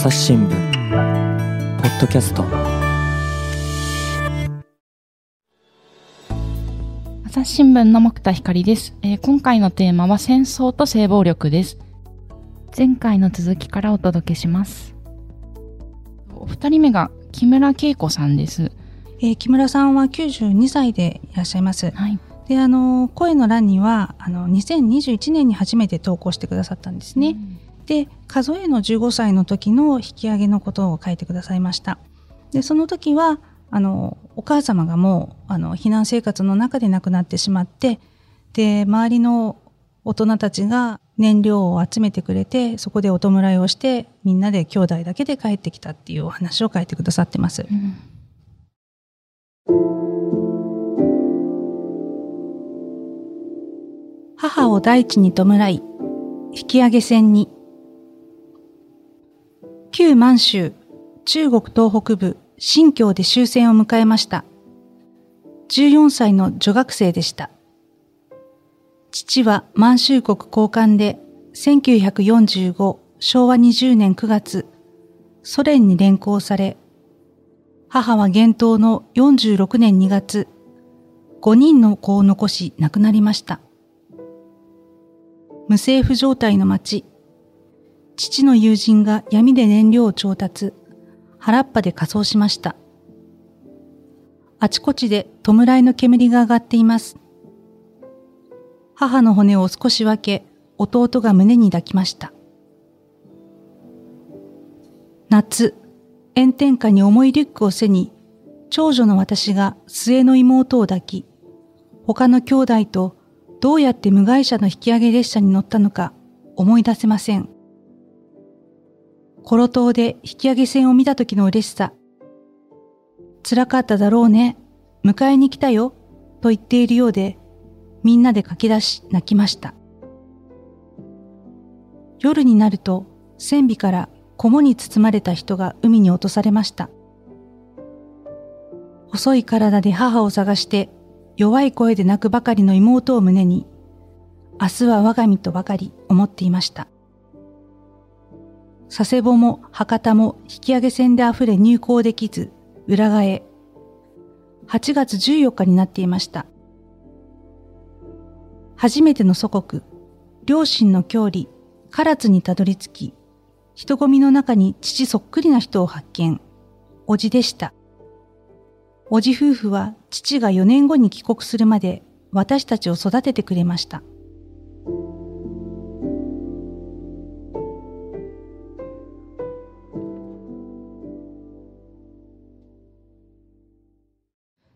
朝日新聞。ポッドキャスト。朝日新聞の木田光です、えー今回のテーマは戦争と性暴力です。前回の続きからお届けします。お二人目が木村恵子さんです。えー木村さんは92歳でいらっしゃいます。はい。で、あの、声の欄には、あの、2021年に初めて投稿してくださったんですね。で、数えの15歳の時の引き上げのことを書いてくださいました。で、その時は、あの、お母様がもう、あの、避難生活の中で亡くなってしまって、で、周りの大人たちが燃料を集めてくれて、そこでお弔いをして、みんなで兄弟だけで帰ってきたっていうお話を書いてくださってます。うん母を大地に弔い、引き上げ戦に。旧満州、中国東北部、新疆で終戦を迎えました。14歳の女学生でした。父は満州国交換で、1945昭和20年9月、ソ連に連行され、母は厳冬の46年2月、5人の子を残し亡くなりました。無政府状態の町。父の友人が闇で燃料を調達、原っぱで仮装しました。あちこちで弔いの煙が上がっています。母の骨を少し分け、弟が胸に抱きました。夏、炎天下に重いリュックを背に、長女の私が末の妹を抱き、他の兄弟とどうやって無害者の引き上げ列車に乗ったのか思い出せません。コロ島で引き上げ船を見た時の嬉しさ。辛かっただろうね。迎えに来たよ。と言っているようで、みんなで駆け出し泣きました。夜になると、船尾から菰に包まれた人が海に落とされました。細い体で母を探して弱い声で泣くばかりの妹を胸に、明日は我が身とばかり思っていました。佐世保も博多も引き上げ船で溢れ入港できず、裏側へ。8月14日になっていました。初めての祖国、両親の郷里、唐津にたどり着き、人混みの中に父そっくりな人を発見。おじでした。おじ夫婦は父が4年後に帰国するまで私たちを育ててくれました。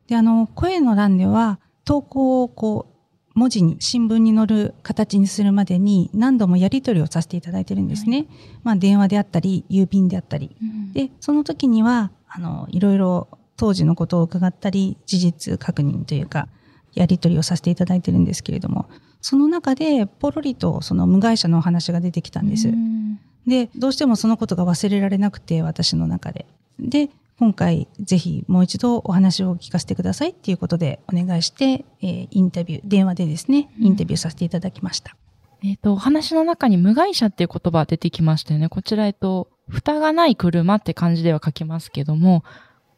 で、あの、声の欄では投稿をこう、文字に新聞に載る形にするまでに何度もやり取りをさせていただいてるんですね。まあ電話であったり、郵便であったり。で、その時には、あの、いろいろ当時のことを伺ったり、事実確認というか、やり取りをさせていただいてるんですけれども、その中でポロリとその無害者のお話が出てきたんです。うんで、どうしてもそのことが忘れられなくて、私の中で。で、今回ぜひもう一度お話を聞かせてくださいっていうことでお願いして、えーインタビュー、電話でですね、インタビューさせていただきました。えっ、と、お話の中に無害者っていう言葉出てきましたよね。こちら、えっと、蓋がない車って感じでは書きますけども、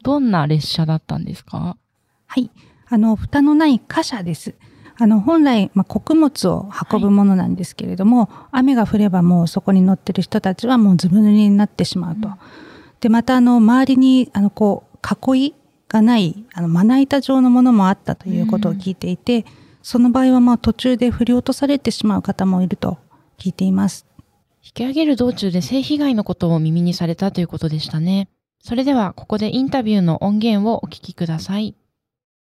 どんな列車だったんですか？はい。あの、蓋のない貨車です。あの、本来、まあ、穀物を運ぶものなんですけれども、雨が降ればもうそこに乗ってる人たちはもうずぶ濡れになってしまうと。で、またあの、周りに、あの、こう、囲いがない、あの、まな板状のものもあったということを聞いていて、その場合はまあ途中で振り落とされてしまう方もいると聞いています。引き上げる道中で性被害のことを耳にされたということでしたね。それでは、ここでインタビューの音源をお聞きください。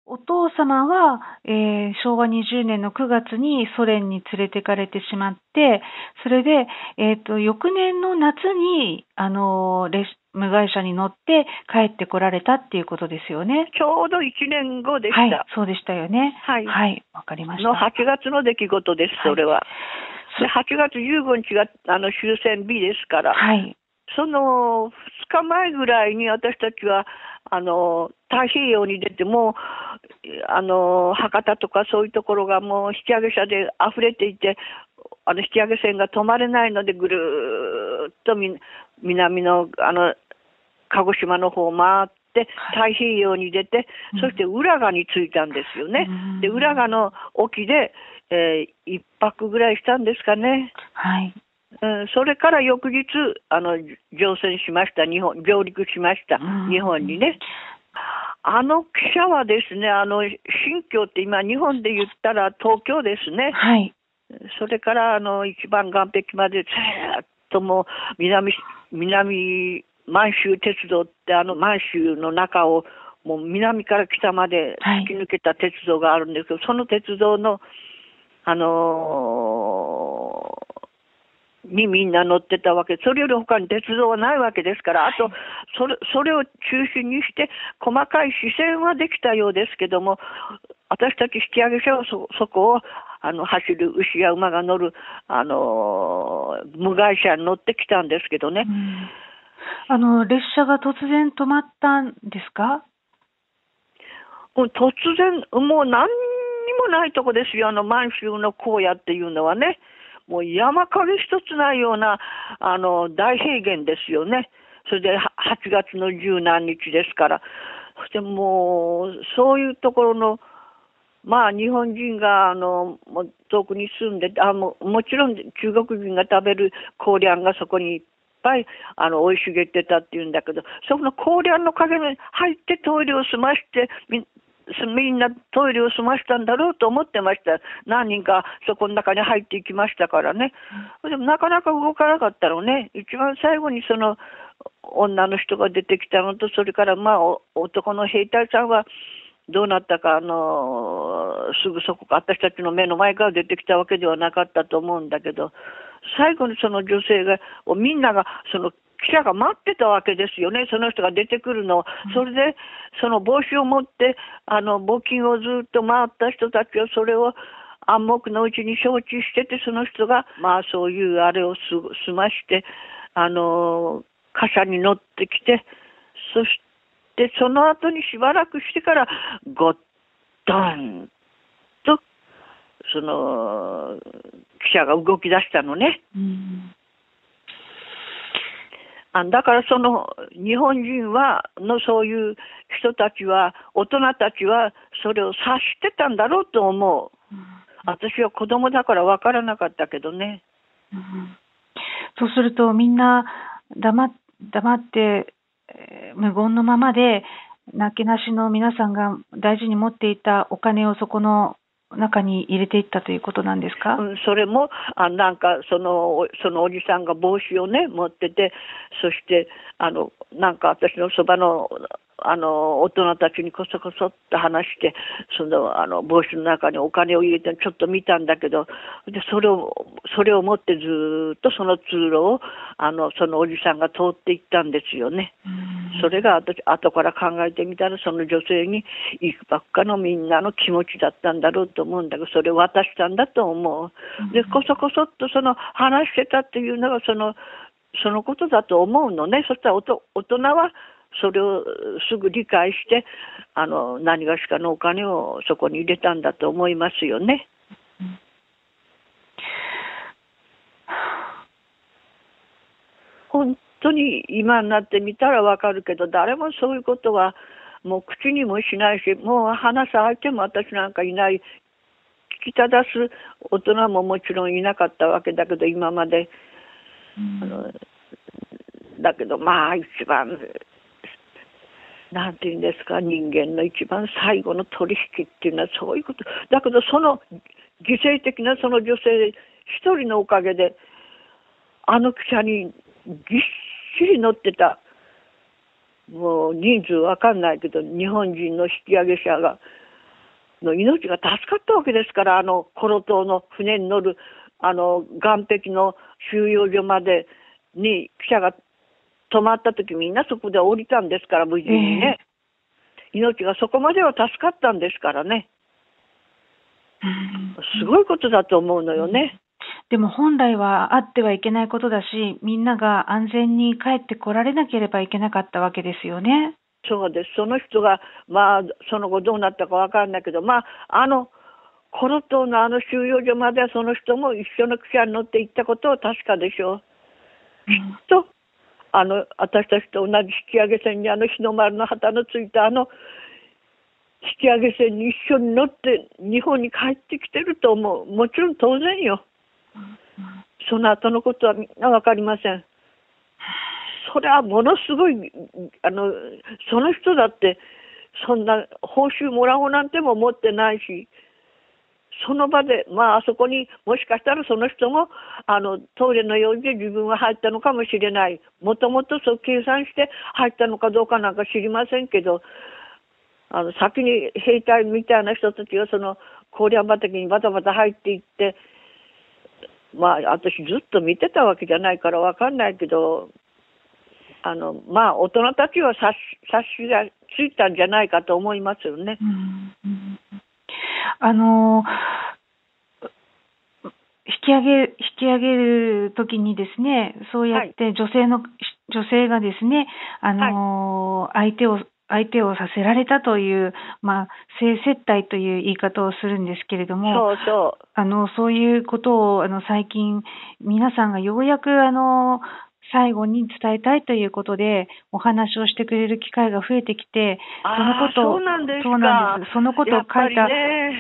お父様は、えー昭和20年の9月にソ連に連れてかれてしまって、それで、えっ、と、翌年の夏に、あの、列無害車に乗って帰ってこられたっていうことですよね。ちょうど1年後でしはいた。、そうでしたよね。はい。はい、わかりました。の8月の出来事です、それは。で8月15日があの終戦日ですから、はい。その2日前ぐらいに私たちはあの太平洋に出てもあの博多とかそういうところがもう引き上げ車で溢れていてあの引き上げ船が止まれないのでぐるーっと南の、あの、鹿児島の方を回って、太平洋に出て、そして浦賀に着いたんですよね。で、浦賀の沖で、えー一泊ぐらいしたんですかね。はい。うん、それから翌日、あの、乗船しました。日本、上陸しました。日本にね。あの記者はですね、あの、新疆って今日本で言ったら東京ですね。はい。それから、あの、一番岸壁までずーっともう、南、南、満州鉄道って、あの満州の中を、もう南から北まではい。突き抜けた鉄道があるんですけど、その鉄道の、あのーにみんな乗ってたわけ、それより他に鉄道はないわけですから、あと、それそれを中心にして、細かい視線はできたようですけども、私たち引き上げ者はそそこをあの走る牛や馬が乗る、あのー無害車に乗ってきたんですけどね、あの、列車が突然止まったんですか？突然、もう何にもないとこですよ、あの満州の荒野っていうのはね、もう山影一つないようなあの大平原ですよね、それで8月の十何日ですから、そしてもう、そういうところの、まあ、日本人があの遠くに住んであも、もちろん中国人が食べる高粱がそこにいっぱいあの生い茂ってたっていうんだけど、そこの高粱の陰に入ってトイレを済まして、みんなトイレを済ましたんだろうと思ってました。何人かそこの中に入っていきましたからね。でもなかなか動かなかったのね。一番最後にその女の人が出てきたのと、それからまあ男の兵隊さんはどうなったか、あのすぐそこか、私たちの目の前から出てきたわけではなかったと思うんだけど、最後にその女性が、みんなが、その記者が待ってたわけですよね、その人が出てくるのを、それでその帽子を持って、あの募金をずっと回った人たちは、それを暗黙のうちに承知してて、その人が、まあそういうあれをす済まして、あの貨車に乗ってきて、そしてその後にしばらくしてから、ゴッドンと、その記者が動き出したのね。あだからその日本人はのそういう人たちは大人たちはそれを察してたんだろうと思う、私は子供だから分からなかったけどね。そうするとみんな黙っ黙って、えー無言のままで、なけなしの皆さんが大事に持っていたお金をそこの中に入れていったということなんですか、うん、それもあなんかそのおそのおじさんが帽子をね持っててそしてあのなんか私のそばのあの大人たちにこそこそっと話してそのあの帽子の中にお金を入れてちょっと見たんだけどでそれをそれを持ってずーっとその通路をあのそのおじさんが通っていったんですよね。それが私後から考えてみたらその女性にいくばっかのみんなの気持ちだったんだろうと思うんだけどそれを渡したんだと思う。でこそこそっとその話してたっていうのがそのそのことだと思うのね。そしたらおと大人はそれをすぐ理解してあの何がしかのお金をそこに入れたんだと思いますよね。本当に今になってみたらわかるけど誰もそういうことはもう口にもしないしもう話す相手も私なんかいない。聞き正す大人ももちろんいなかったわけだけど今まで、あのだけどまあ一番なんていうんですか人間の一番最後の取引っていうのはそういうこと。だけどその犠牲的なその女性一人のおかげであの汽車にぎっしり乗ってた。もう人数わかんないけど日本人の引き上げ者がの命が助かったわけですからあのコロ島の船に乗るあの岸壁の収容所までに汽車が止まった時みんなそこで降りたんですから無事にね、命がそこまでは助かったんですからね。すごいことだと思うのよね。でも本来はあってはいけないことだし、みんなが安全に帰ってこられなければいけなかったわけですよね。そうです。その人が、まあ、その後どうなったかわかんないけど、まあ、あの、コロ島のあの収容所まではその人も一緒の汽車に乗って行ったことは確かでしょう。きっと、あの、私たちと同じ引き上げ船にあの日の丸の旗のついたあの引き上げ船に一緒に乗って日本に帰ってきてると思う。もちろん当然よ。その後のことはみんなわかりません。それはものすごい、あの、その人だって、そんな報酬もらおうなんても思ってないし、その場で、まあ、あそこにもしかしたらその人もあのトイレのように自分は入ったのかもしれない、もともとそう計算して入ったのかどうかなんか知りませんけど、あの先に兵隊みたいな人たちがその郡山畑にバタバタ入っていって、まあ、私ずっと見てたわけじゃないからわかんないけど、あの、まあ、大人たちは察しがついたんじゃないかと思いますよね。うんうん。あの引き上げ、引き上げるときにですね、そうやって女性の、はい、女性がですね、あの、はい、相手を、相手をさせられたという、まあ、性接待という言い方をするんですけれども、そうそう。あの、そういうことを、あの、最近、皆さんがようやく、あの、最後に伝えたいということで、お話をしてくれる機会が増えてきて、そのことそうなんですそうなんです。そのことを書いた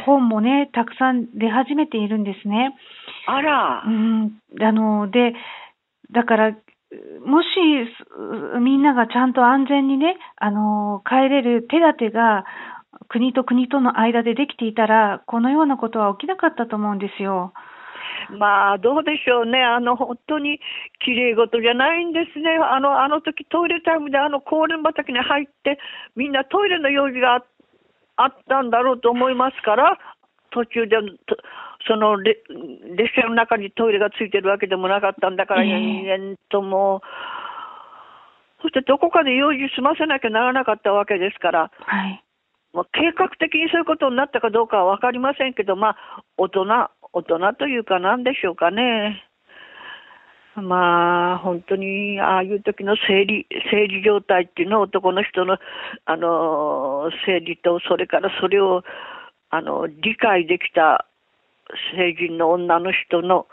本もね、たくさん出始めているんですね。あら。うん。あの、で、だから、もし、みんながちゃんと安全にね、あの、帰れる手立てが、国と国との間でできていたら、このようなことは起きなかったと思うんですよ。まあ、どうでしょうね。あの、本当に綺麗事じゃないんですね。あの、あの時トイレタイムであの公園畑に入って、みんなトイレの用事があったんだろうと思いますから、途中で、その列車の中にトイレがついてるわけでもなかったんだから、人間とも、そしてどこかで用事済ませなきゃならなかったわけですから、はい、まあ、計画的にそういうことになったかどうかは分かりませんけど、まあ、大人、大人というかなんでしょうかね。まあ、本当に、ああいう時の生理、生理状態っていうのは男の人の、あの、生理と、それからそれを、あの、理解できた成人の女の人の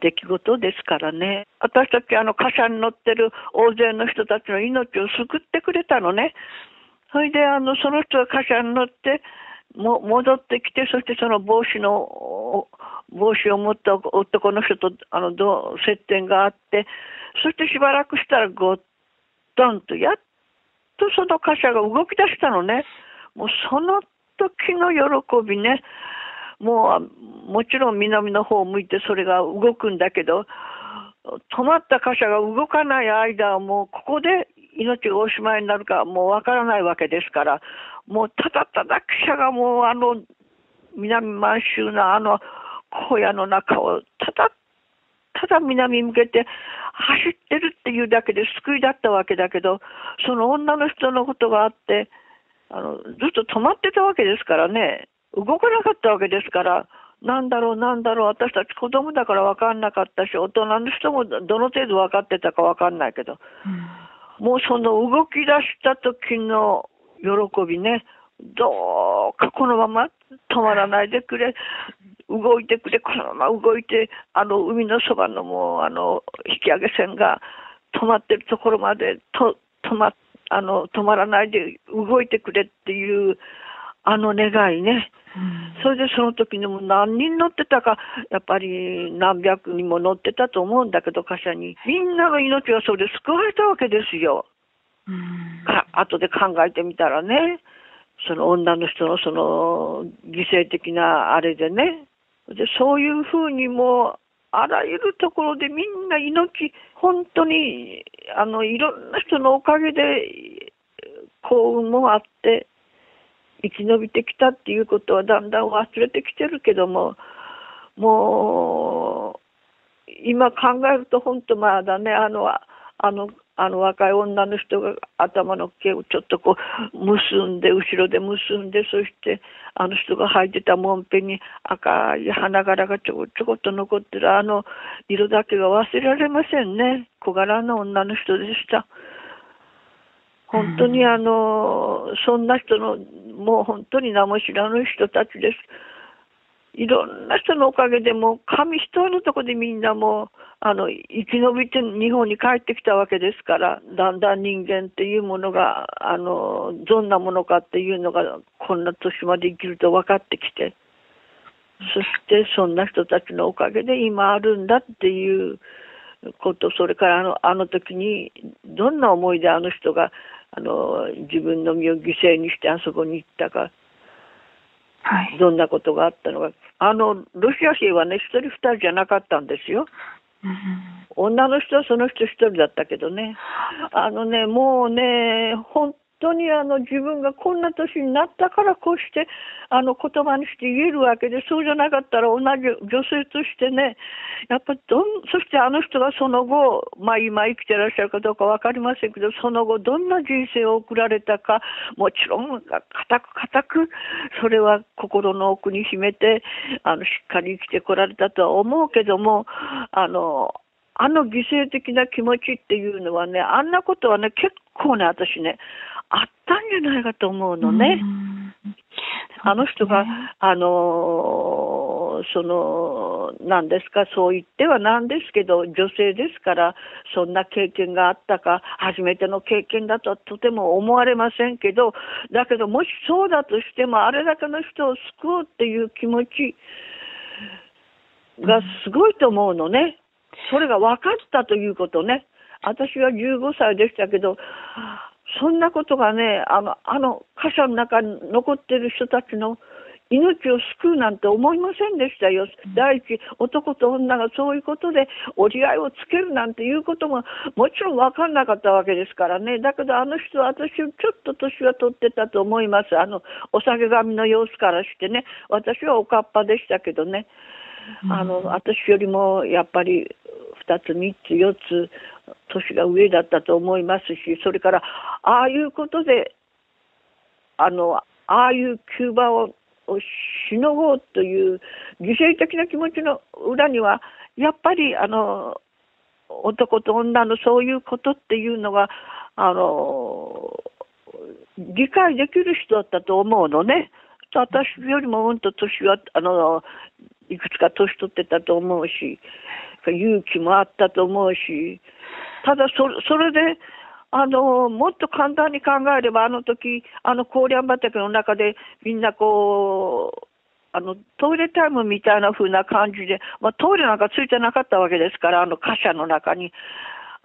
出来事ですからね。私たち、あの、貨車に乗ってる大勢の人たちの命を救ってくれたのね。それで、あの、その人が貨車に乗って、も戻ってきて、そしてその帽子の、帽子を持った男の人とあのど接点があって、そしてしばらくしたらごっとんと、やっとその貨車が動き出したのね。もうその時の喜びね。もう、もちろん南の方を向いてそれが動くんだけど、止まった貨車が動かない間はもうここで命がおしまいになるかもうわからないわけですから、もうただただ記者がもうあの南満州のあの荒野の中をただただ南向けて走ってるっていうだけで救いだったわけだけど、その女の人のことがあって、あのずっと止まってたわけですからね、動かなかったわけですから、なんだろう、なんだろう、私たち子供だから分かんなかったし、大人の人もどの程度分かってたか分かんないけど、うん、もうその動き出した時の喜びね、どうかこのまま止まらないでくれ、動いてくれ、このまま動いて、あの海のそばのもうあの引き上げ船が止まってるところまでと止まあの止まらないで動いてくれっていうあの願いね。それでその時にも何人乗ってたか、やっぱり何百人も乗ってたと思うんだけど、貨車に。みんなの命がそれで救われたわけですよ。か後で考えてみたらね、その女の人のその犠牲的なあれでね、でそういうふうにもあらゆるところでみんな命、本当にあのいろんな人のおかげで幸運もあって、生き延びてきたっていうことはだんだん忘れてきてるけども、もう、今考えると本当まだね、あの、あのあの若い女の人が頭の毛をちょっとこう結んで後ろで結んでそしてあの人が履いてたもんぺに赤い花柄がちょこちょこっと残ってる。あの色だけが忘れられませんね。小柄な女の人でした。本当にあのそんな人のもう本当に名も知らぬ人たちです。いろんな人のおかげでもう紙一重のところでみんなもうあの生き延びて日本に帰ってきたわけですからだんだん人間っていうものがあのどんなものかっていうのがこんな年まで生きると分かってきてそしてそんな人たちのおかげで今あるんだっていうことそれからあのあの時にどんな思いであの人があの自分の身を犠牲にしてあそこに行ったかはい。どんなことがあったのか。あの、ロシア兵はね、一人二人じゃなかったんですよ。うん女の人はその人一人だったけどね。あのね、もうね、本当にあの自分がこんな年になったからこうしてあの言葉にして言えるわけで、そうじゃなかったら同じ女性としてね、やっぱどん、そしてあの人がその後、まあ今生きてらっしゃるかどうかわかりませんけど、その後どんな人生を送られたか、もちろん固く固く、それは心の奥に秘めて、あのしっかり生きてこられたとは思うけども、あの、あの犠牲的な気持ちっていうのはね、あんなことはね、結構ね、私ね、あったんじゃないかと思うのね。あの人が、あのーその、何ですか、そう言ってはなんですけど、女性ですから、そんな経験があったか、初めての経験だとはとても思われませんけど、だけど、もしそうだとしても、あれだけの人を救おうっていう気持ちがすごいと思うのね。それが分かったということね。私は15歳でしたけど、そんなことがね、あの、あの貨車の中に残ってる人たちの命を救うなんて思いませんでしたよ。第一、男と女がそういうことで折り合いをつけるなんていうことももちろん分かんなかったわけですからね。だけどあの人は私ちょっと年は取ってたと思います。あの、お酒神の様子からしてね。私はおかっぱでしたけどね。あの、私よりもやっぱり2つ、3つ、4つ年が上だったと思いますし、それから、ああいうことで、あの、ああいうキューバををしのごうという犠牲的な気持ちの裏には、やっぱり、あの、男と女のそういうことっていうのが、あの、理解できる人だったと思うのね。私よりもうんと年は、あの、いくつか年取ってたと思うし、勇気もあったと思うし、ただそそれで、あの、もっと簡単に考えれば、あの時、あの高粱畑の中でみんなこう、あの、トイレタイムみたいな風な感じで、まあ、トイレなんかついてなかったわけですから、あの貨車の中に。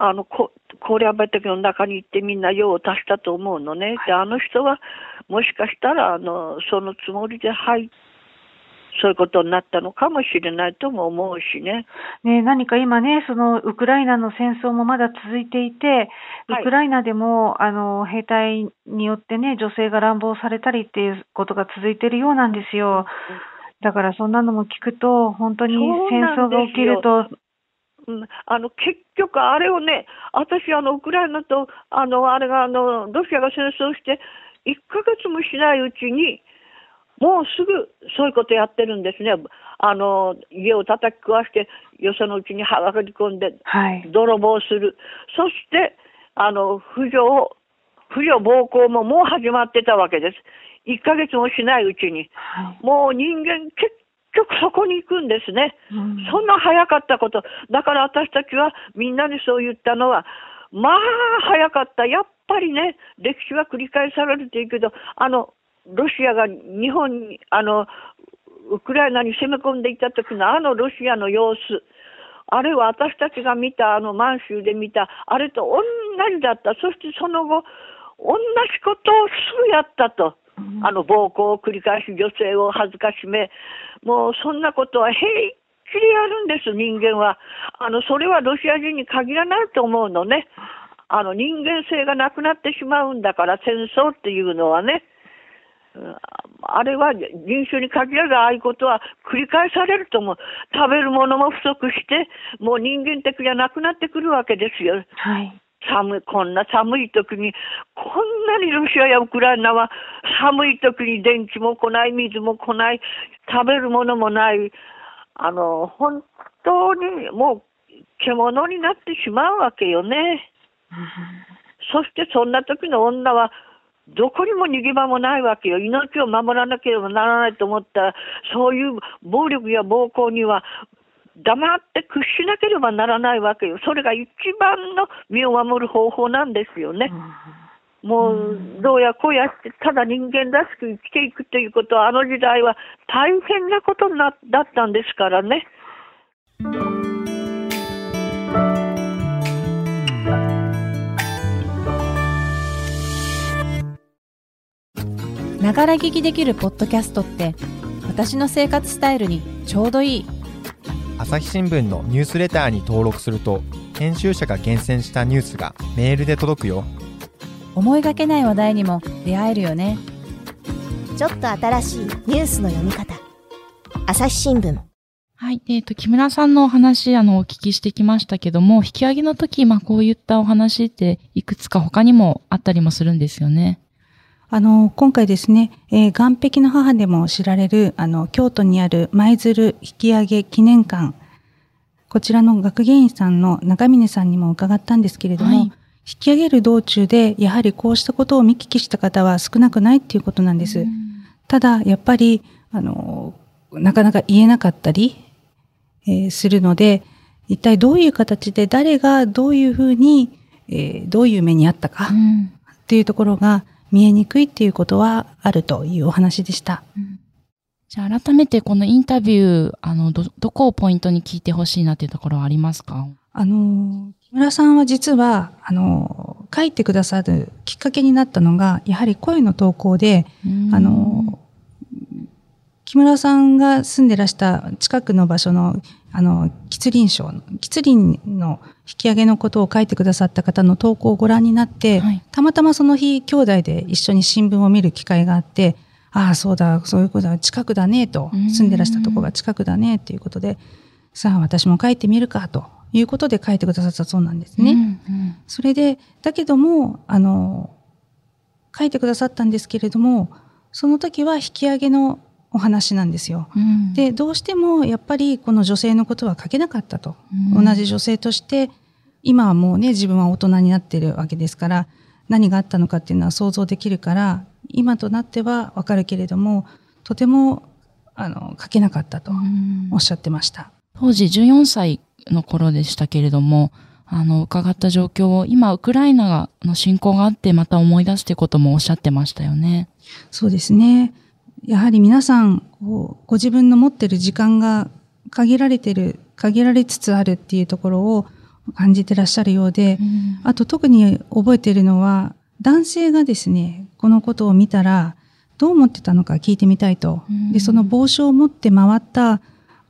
あの、こ高粱畑の中に行ってみんな用を足したと思うのね。で、あの人は、もしかしたら、あの、そのつもりで入って、そういうことになったのかもしれないとも思うしね。ね、何か今ね、そのウクライナの戦争もまだ続いていて、はい。ウクライナでも、あの兵隊によってね、女性が乱暴されたりっていうことが続いているようなんですよ。だからそんなのも聞くと、本当に戦争が起きると、うん、あの結局、あれをね、私、あのウクライナとあのあれがあのロシアが戦争して、1ヶ月もしないうちに、もうすぐそういうことやってるんですね、あの家を叩き壊して、よそのうちにはがり込んで、はい。泥棒する、そしてあの不女不女暴行ももう始まってたわけです、1ヶ月もしないうちに、はいもう人間、結局そこに行くんですね。うんそんな早かったこと。だから私たちはみんなにそう言ったのは、まあ早かった。やっぱりね、歴史は繰り返されるというけど、あの、ロシアが日本に、あの、ウクライナに攻め込んでいた時のあのロシアの様子、あれは私たちが見た、あの満州で見た、あれと同じだった。そしてその後、同じことをすぐやったと。あの暴行を繰り返し女性を恥ずかしめ、もうそんなことは平気でやるんです、人間は。あのそれはロシア人に限らないと思うのね。あの人間性がなくなってしまうんだから、戦争っていうのはね。うんあれは人種に限らずああいうことは繰り返されると思う。食べるものも不足して、もう人間的じゃなくなってくるわけですよ。はい。寒い、こんな寒い時に、こんなにロシアやウクライナは寒い時に電気も来ない、水も来ない、食べるものもない、あの、本当にもう獣になってしまうわけよね。そしてそんな時の女はどこにも逃げ場もないわけよ。命を守らなければならないと思ったら、そういう暴力や暴行には黙って屈しなければならないわけよ。それが一番の身を守る方法なんですよね。もう、どうやこうやって、ただ人間らしく生きていくということは、あの時代は大変なことなだったんですからね。ながら聞きできるポッドキャストって私の生活スタイルにちょうどいい。朝日新聞のニュースレターに登録すると編集者が厳選したニュースがメールで届くよ。思いがけない話題にも出会えるよね。ちょっと新しいニュースの読み方。朝日新聞。はい。えっ、と、木村さんのお話、あの、お聞きしてきましたけども、引き上げの時、まあ、こういったお話って、いくつか他にもあったりもするんですよね。あの、今回ですね、えー岸壁の母でも知られる、あの、京都にある舞鶴引き上げ記念館。こちらの学芸員さんの中峰さんにも伺ったんですけれども、はい引き上げる道中で、やはりこうしたことを見聞きした方は少なくないっていうことなんです。ただ、やっぱり、あの、なかなか言えなかったり、えーするので、一体どういう形で誰がどういうふうに、えーどういう目にあったか、うん。っていうところが見えにくいっていうことはあるというお話でした。じゃあ、改めてこのインタビュー、あの、ど、どこをポイントに聞いてほしいなっていうところはありますか？あの、木村さんは実は、あの、書いてくださるきっかけになったのが、やはり声の投稿で、あの、木村さんが住んでらした近くの場所の、あの、吉林省の、吉林の引き上げのことを書いてくださった方の投稿をご覧になって、はい。たまたまその日、兄弟で一緒に新聞を見る機会があって、ああ、そうだ、そういうことだ、近くだね、とうん、住んでらしたとこが近くだね、っていうことで、さあ、私も書いてみるか、ということで書いてくださったそうなんですね。うんうん。それで、だけども、あの、書いてくださったんですけれども、その時は引き上げのお話なんですよ。うんで、どうしてもやっぱりこの女性のことは書けなかったと。うん同じ女性として、今はもうね、自分は大人になってるわけですから、何があったのかっていうのは想像できるから、今となってはわかるけれども、とても、あの、書けなかったとうんおっしゃってました。当時14歳の頃でしたけれども、あの、伺った状況を、今、ウクライナの侵攻があって、また思い出すってこともおっしゃってましたよね。そうですね。やはり皆さん、ご自分の持ってる時間が限られてる、限られつつあるっていうところを感じてらっしゃるようで、うんあと特に覚えているのは、男性がですね、このことを見たら、どう思ってたのか聞いてみたいと。うんで、その帽子を持って回った、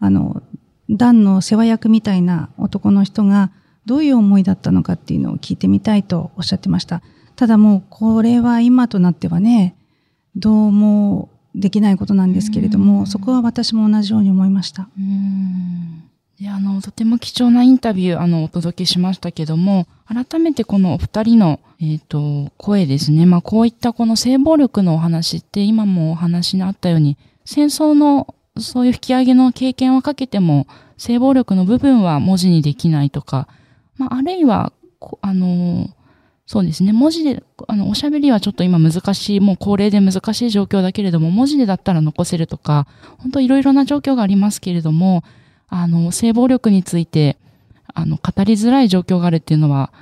あの、団の世話役みたいな男の人が、どういう思いだったのかっていうのを聞いてみたいとおっしゃってました。ただもう、これは今となってはね、どうもできないことなんですけれども、うんそこは私も同じように思いました。うんで、あの、とても貴重なインタビュー、あの、お届けしましたけども、改めてこのお二人の、えっ、と、声ですね。まあ、こういったこの性暴力のお話って、今もお話にあったように、戦争の、そういう引き上げの経験をかけても、性暴力の部分は文字にできないとか、まあ、あるいは、こあの、そうですね。文字で、あの、おしゃべりはちょっと今難しい、もう高齢で難しい状況だけれども、文字でだったら残せるとか、本当いろいろな状況がありますけれども、あの、性暴力について、あの、語りづらい状況があるっていうのは、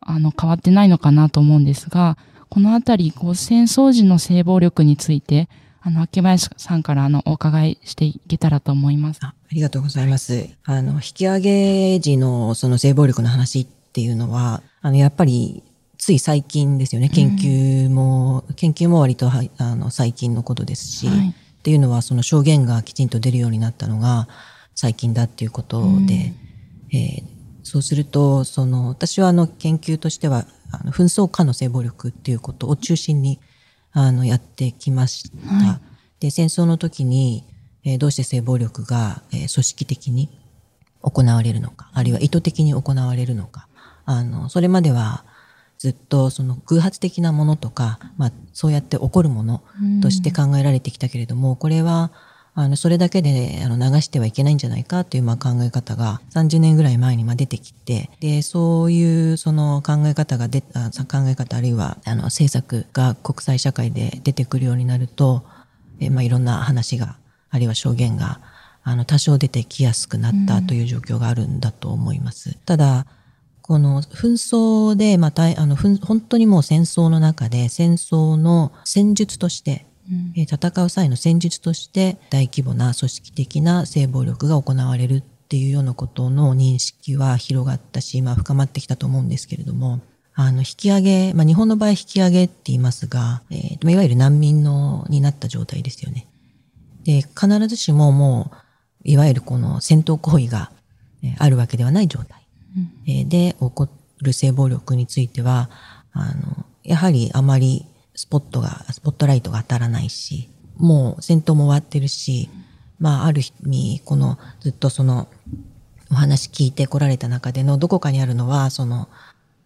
あの、変わってないのかなと思うんですが、このあたり、こう、戦争時の性暴力について、あの、秋林さんから、あの、お伺いしていけたらと思います。あありがとうございます。あの、引き上げ時のその性暴力の話っていうのは、あの、やっぱり、つい最近ですよね。研究も、研究も割とは、あの、最近のことですし、はいっていうのは、その証言がきちんと出るようになったのが最近だっていうことで、えーそうすると、その、私はあの、研究としては、あの、紛争下の性暴力っていうことを中心に、あの、やってきました。はで、戦争の時に、えーどうして性暴力が、えー組織的に行われるのか、あるいは意図的に行われるのか。あの、それまではずっとその偶発的なものとか、まあ、そうやって起こるものとして考えられてきたけれども、これは、あの、それだけで、あの、流してはいけないんじゃないかという、まあ、考え方が30年ぐらい前に、まあ、出てきて、で、そういう、その考え方が出あ考え方あるいは、あの、政策が国際社会で出てくるようになると、えまあ、いろんな話が、あるいは証言が、あの、多少出てきやすくなったという状況があるんだと思います。ただ、この紛争で、まあ、あの、本当にもう戦争の中で、戦争の戦術として、うん、戦う際の戦術として大規模な組織的な性暴力が行われるっていうようなことの認識は広がったし、まあ深まってきたと思うんですけれども、あの、引き上げ、まあ日本の場合引き上げって言いますが、えー、いわゆる難民の、になった状態ですよね。で、必ずしももう、いわゆるこの戦闘行為があるわけではない状態、うん、で起こる性暴力については、あの、やはりあまりスポットが、スポットライトが当たらないし、もう戦闘も終わってるし、まあ、ある意味、この、ずっとその、お話聞いてこられた中でのどこかにあるのは、その、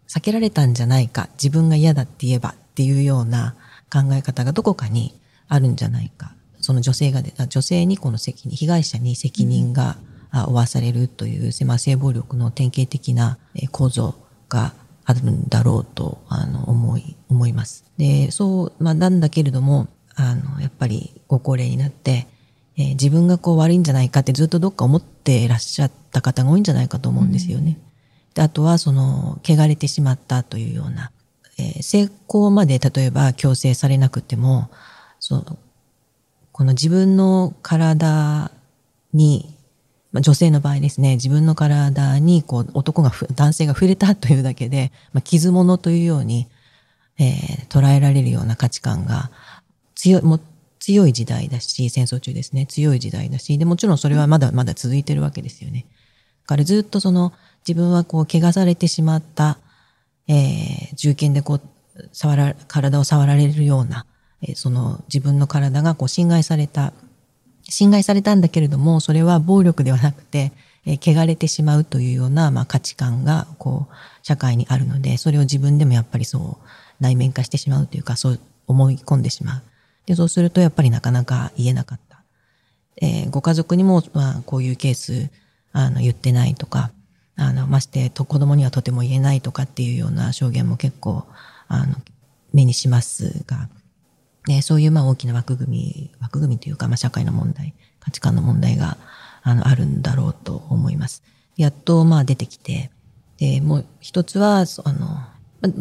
避けられたんじゃないか、自分が嫌だって言えばっていうような考え方がどこかにあるんじゃないか。その女性が、女性にこの責任、被害者に責任が負わされるという、まあ、性暴力の典型的な構造があるんだろうと、あの、思い、思います。で、そう、まあ、なんだけれども、あの、やっぱりご高齢になって、えー、自分がこう悪いんじゃないかってずっとどっか思っていらっしゃった方が多いんじゃないかと思うんですよね。うん、であとは、その、汚れてしまったというような、えー、成功まで例えば強制されなくても、その、この自分の体にまあ、女性の場合ですね、自分の体にこう男が、男性が触れたというだけで、まあ、傷物というように、えー、捉えられるような価値観が強い、も強い時代だし、戦争中ですね、強い時代だし、で、もちろんそれはまだまだ続いてるわけですよね。だからずっとその自分はこう怪我されてしまった、えー、銃剣でこう、触ら、体を触られるような、えー、その自分の体がこう侵害された侵害されたんだけれども、それは暴力ではなくて、えー、汚れてしまうというような、まあ、価値観が、こう、社会にあるので、それを自分でもやっぱりそう、内面化してしまうというか、そう思い込んでしまう。で、そうするとやっぱりなかなか言えなかった。えー、ご家族にも、まあ、こういうケース、あの、言ってないとか、あの、まして、と、子供にはとても言えないとかっていうような証言も結構、あの、目にしますが、ね、そういうまあ大きな枠組み、枠組みというか、まあ社会の問題、価値観の問題があのあるんだろうと思います。やっとまあ出てきて、で、もう一つは、あの、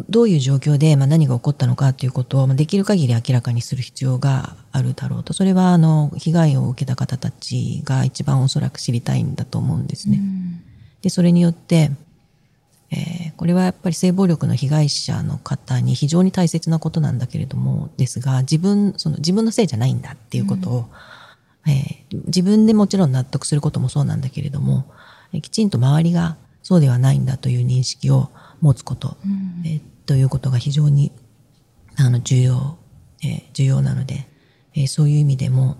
どういう状況で、まあ、何が起こったのかということを、できる限り明らかにする必要があるだろうと。それは、あの、被害を受けた方たちが一番おそらく知りたいんだと思うんですね。で、それによって、えー、これはやっぱり性暴力の被害者の方に非常に大切なことなんだけれども、ですが、自分、その自分のせいじゃないんだっていうことを、うん、えー、自分でもちろん納得することもそうなんだけれども、きちんと周りがそうではないんだという認識を持つこと、うん、えー、ということが非常にあの重要、えー、重要なので、えー、そういう意味でも、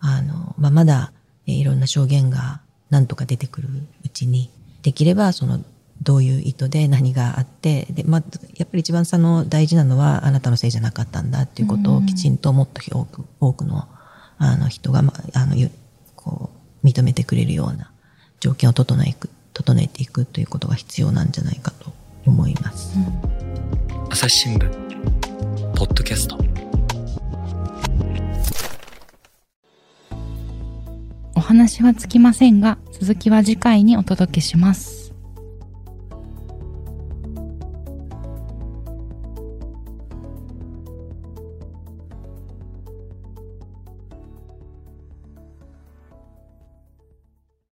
あの、まあ、まだ、えー、いろんな証言が何とか出てくるうちに、できればそのどういう意図で何があってで、まあ、やっぱり一番その大事なのはあなたのせいじゃなかったんだっていうことをきちんともっと多く多くのあの人が、まあ、あのこう認めてくれるような条件を整え整えていくということが必要なんじゃないかと思います。うん、朝日新聞ポッドキャストお話はつきませんが続きは次回にお届けします。